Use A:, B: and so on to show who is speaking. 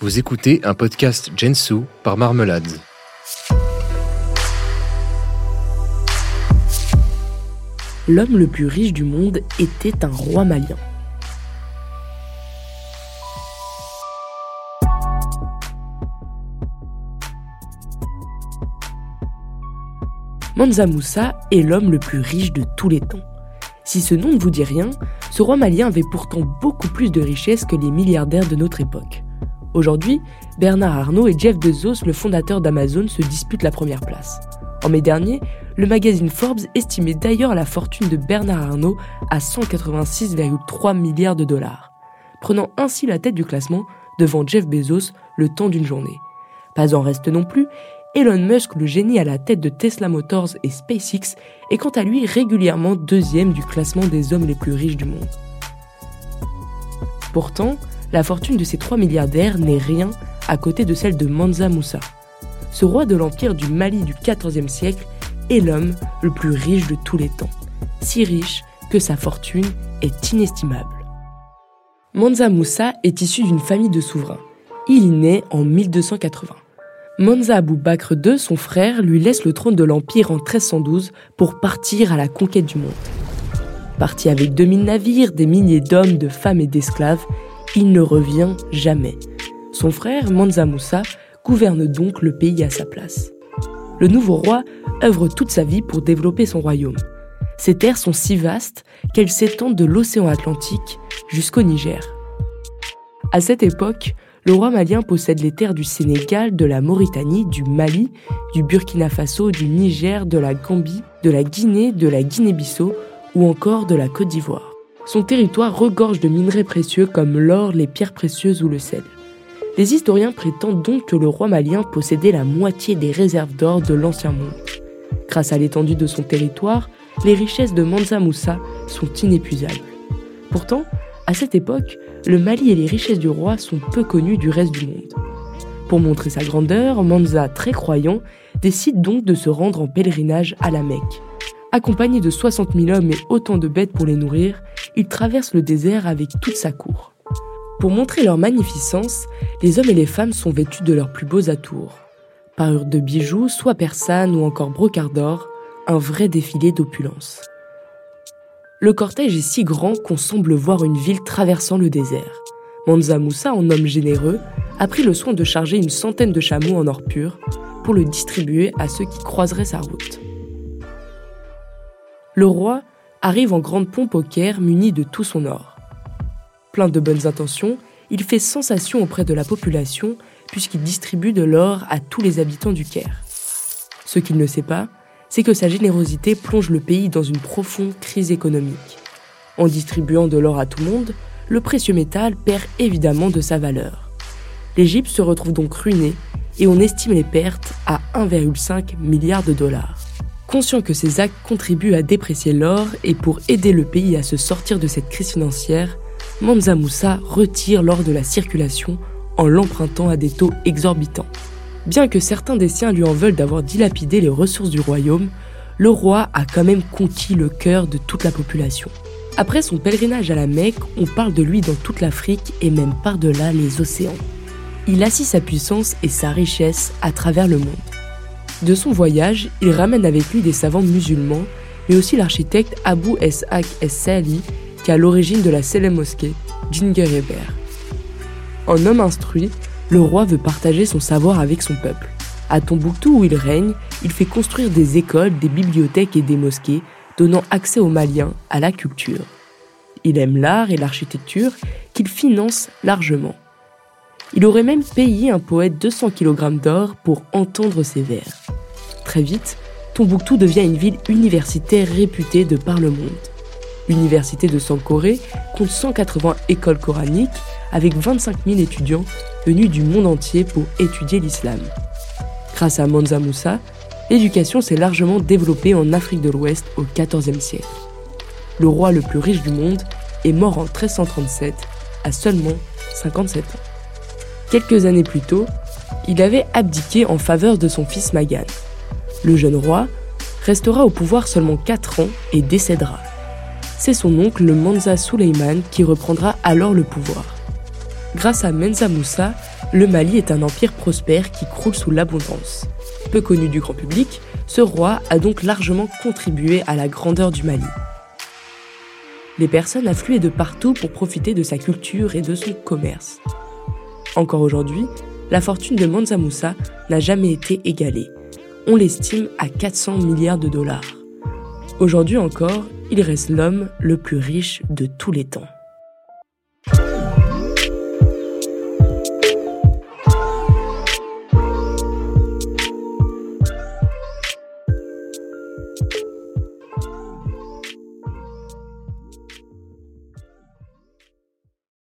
A: Vous écoutez un podcast Gensu par Marmelade.
B: L'homme le plus riche du monde était un roi malien. Mansa Moussa est l'homme le plus riche de tous les temps. Si ce nom ne vous dit rien, ce roi malien avait pourtant beaucoup plus de richesses que les milliardaires de notre époque. Aujourd'hui, Bernard Arnault et Jeff Bezos, le fondateur d'Amazon, se disputent la première place. En mai dernier, le magazine Forbes estimait d'ailleurs la fortune de Bernard Arnault à 186,3 milliards de dollars, prenant ainsi la tête du classement devant Jeff Bezos le temps d'une journée. Pas en reste non plus Elon Musk, le génie à la tête de Tesla Motors et SpaceX, est quant à lui régulièrement deuxième du classement des hommes les plus riches du monde. Pourtant, la fortune de ces trois milliardaires n'est rien à côté de celle de Mansa Moussa. Ce roi de l'empire du Mali du XIVe siècle est l'homme le plus riche de tous les temps, si riche que sa fortune est inestimable. Mansa Moussa est issu d'une famille de souverains. Il y naît en 1280. Monza Abou Bakr II, son frère, lui laisse le trône de l'Empire en 1312 pour partir à la conquête du monde. Parti avec 2000 navires, des milliers d'hommes, de femmes et d'esclaves, il ne revient jamais. Son frère, Mansa Moussa, gouverne donc le pays à sa place. Le nouveau roi œuvre toute sa vie pour développer son royaume. Ses terres sont si vastes qu'elles s'étendent de l'océan Atlantique jusqu'au Niger. À cette époque, le roi malien possède les terres du Sénégal, de la Mauritanie, du Mali, du Burkina Faso, du Niger, de la Gambie, de la Guinée, de la Guinée-Bissau ou encore de la Côte d'Ivoire. Son territoire regorge de minerais précieux comme l'or, les pierres précieuses ou le sel. Les historiens prétendent donc que le roi malien possédait la moitié des réserves d'or de l'ancien monde. Grâce à l'étendue de son territoire, les richesses de Mansa Moussa sont inépuisables. Pourtant, à cette époque, le Mali et les richesses du roi sont peu connus du reste du monde. Pour montrer sa grandeur, Manza, très croyant, décide donc de se rendre en pèlerinage à la Mecque. Accompagné de 60 000 hommes et autant de bêtes pour les nourrir, il traverse le désert avec toute sa cour. Pour montrer leur magnificence, les hommes et les femmes sont vêtus de leurs plus beaux atours. Parures de bijoux, soit persane ou encore brocart d'or, un vrai défilé d'opulence. Le cortège est si grand qu'on semble voir une ville traversant le désert. Manza Moussa, en homme généreux, a pris le soin de charger une centaine de chameaux en or pur pour le distribuer à ceux qui croiseraient sa route. Le roi arrive en grande pompe au Caire muni de tout son or. Plein de bonnes intentions, il fait sensation auprès de la population puisqu'il distribue de l'or à tous les habitants du Caire. Ce qu'il ne sait pas, c'est que sa générosité plonge le pays dans une profonde crise économique. En distribuant de l'or à tout le monde, le précieux métal perd évidemment de sa valeur. L'Égypte se retrouve donc ruinée et on estime les pertes à 1,5 milliard de dollars. Conscient que ces actes contribuent à déprécier l'or et pour aider le pays à se sortir de cette crise financière, Mansa Moussa retire l'or de la circulation en l'empruntant à des taux exorbitants. Bien que certains des siens lui en veulent d'avoir dilapidé les ressources du royaume, le roi a quand même conquis le cœur de toute la population. Après son pèlerinage à la Mecque, on parle de lui dans toute l'Afrique et même par-delà les océans. Il assit sa puissance et sa richesse à travers le monde. De son voyage, il ramène avec lui des savants musulmans, mais aussi l'architecte Abu Eshaq Es-Sali, qui est à l'origine de la célèbre mosquée Djinger En homme instruit, le roi veut partager son savoir avec son peuple. À Tombouctou où il règne, il fait construire des écoles, des bibliothèques et des mosquées, donnant accès aux Maliens à la culture. Il aime l'art et l'architecture qu'il finance largement. Il aurait même payé un poète 200 kg d'or pour entendre ses vers. Très vite, Tombouctou devient une ville universitaire réputée de par le monde. L'université de Sankoré compte 180 écoles coraniques avec 25 000 étudiants venus du monde entier pour étudier l'islam. Grâce à Mansa Moussa, l'éducation s'est largement développée en Afrique de l'Ouest au XIVe siècle. Le roi le plus riche du monde est mort en 1337 à seulement 57 ans. Quelques années plus tôt, il avait abdiqué en faveur de son fils Magan. Le jeune roi restera au pouvoir seulement 4 ans et décédera. C'est son oncle, le Mansa Suleiman, qui reprendra alors le pouvoir. Grâce à Mensa Moussa, le Mali est un empire prospère qui croule sous l'abondance. Peu connu du grand public, ce roi a donc largement contribué à la grandeur du Mali. Les personnes affluaient de partout pour profiter de sa culture et de son commerce. Encore aujourd'hui, la fortune de Mansa Moussa n'a jamais été égalée. On l'estime à 400 milliards de dollars. Aujourd'hui encore, il reste l'homme le plus riche de tous les temps.